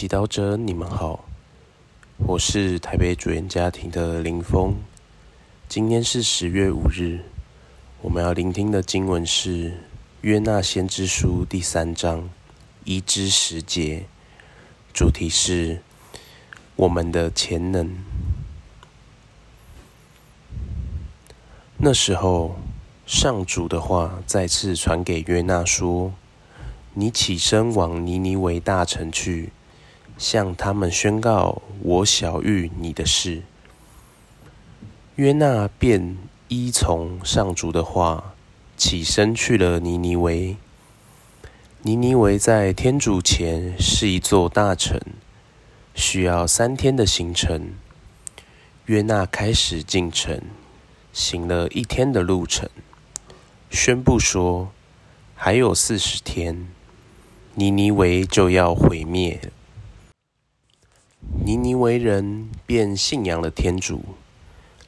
祈祷者，你们好，我是台北主演家庭的林峰。今天是十月五日，我们要聆听的经文是《约纳先知书》第三章一至十节，主题是我们的潜能。那时候，上主的话再次传给约纳说：“你起身往尼尼微大城去。”向他们宣告我晓谕你的事。约纳便依从上主的话，起身去了尼尼微。尼尼微在天主前是一座大城，需要三天的行程。约纳开始进城，行了一天的路程，宣布说：还有四十天，尼尼微就要毁灭。尼尼为人便信仰了天主，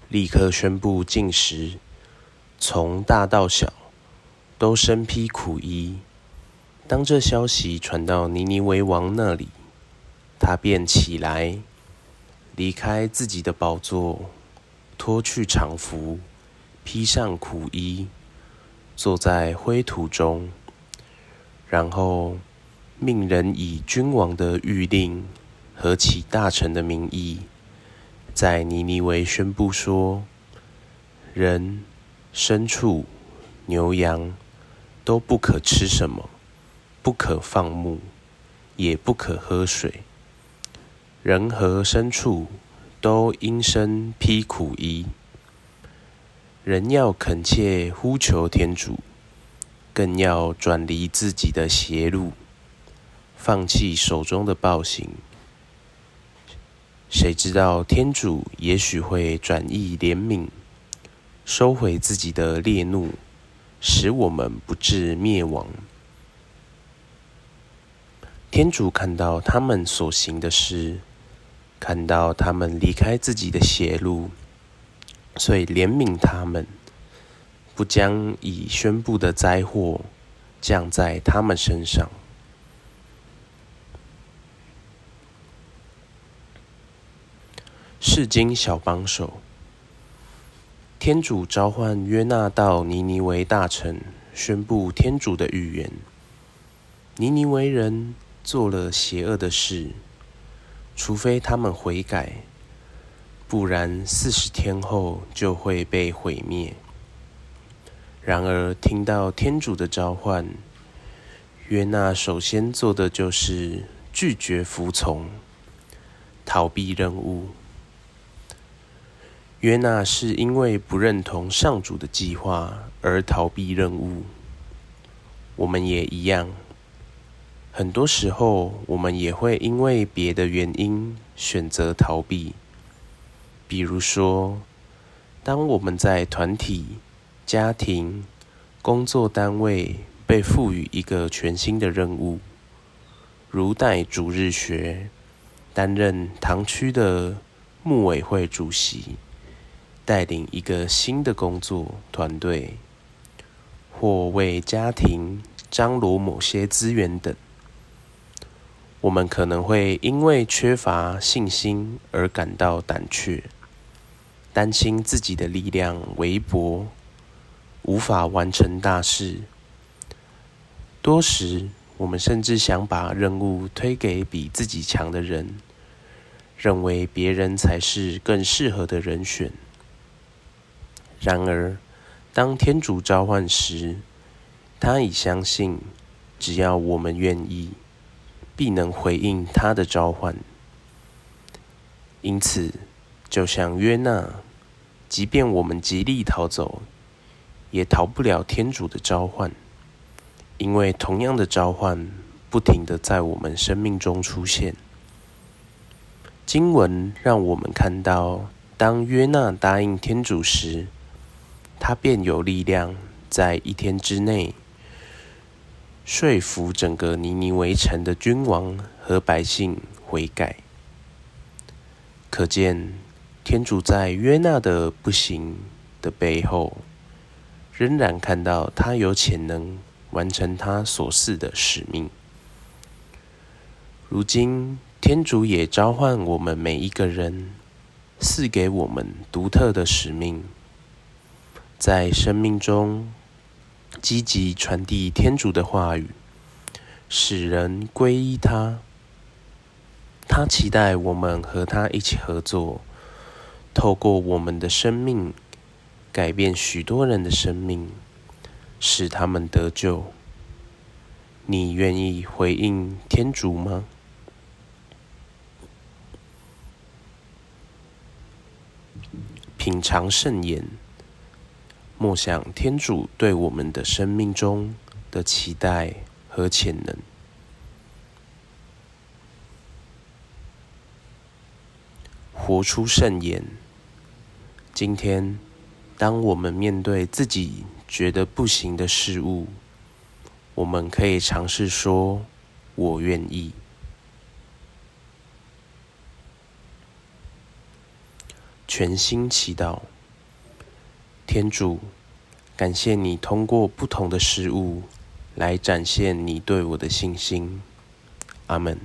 立刻宣布禁食，从大到小都身披苦衣。当这消息传到尼尼为王那里，他便起来，离开自己的宝座，脱去长服，披上苦衣，坐在灰土中，然后命人以君王的谕令。和其大臣的名义，在尼尼微宣布说：人、牲畜、牛羊都不可吃什么，不可放牧，也不可喝水。人和牲畜都应身披苦衣。人要恳切呼求天主，更要转离自己的邪路，放弃手中的暴行。谁知道天主也许会转意怜悯，收回自己的烈怒，使我们不致灭亡。天主看到他们所行的事，看到他们离开自己的邪路，所以怜悯他们，不将已宣布的灾祸降在他们身上。世经小帮手，天主召唤约纳到尼尼微大臣，宣布天主的预言。尼尼微人做了邪恶的事，除非他们悔改，不然四十天后就会被毁灭。然而，听到天主的召唤，约纳首先做的就是拒绝服从，逃避任务。约纳是因为不认同上主的计划而逃避任务。我们也一样，很多时候我们也会因为别的原因选择逃避。比如说，当我们在团体、家庭、工作单位被赋予一个全新的任务，如带主日学、担任堂区的牧委会主席。带领一个新的工作团队，或为家庭张罗某些资源等，我们可能会因为缺乏信心而感到胆怯，担心自己的力量微薄，无法完成大事。多时，我们甚至想把任务推给比自己强的人，认为别人才是更适合的人选。然而，当天主召唤时，他已相信，只要我们愿意，必能回应他的召唤。因此，就像约纳，即便我们极力逃走，也逃不了天主的召唤，因为同样的召唤不停的在我们生命中出现。经文让我们看到，当约纳答应天主时，他便有力量在一天之内说服整个尼尼围城的君王和百姓悔改。可见，天主在约纳的不行的背后，仍然看到他有潜能完成他所赐的使命。如今，天主也召唤我们每一个人，赐给我们独特的使命，在生命中积极传递天主的话语，使人皈依他。他期待我们和他一起合作，透过我们的生命，改变许多人的生命，使他们得救。你愿意回应天主吗？品尝圣言，默想天主对我们的生命中的期待和潜能。活出圣言。今天，当我们面对自己觉得不行的事物，我们可以尝试说：“我愿意。”全心祈祷，天主，感谢你通过不同的事物来展现你对我的信心。阿门。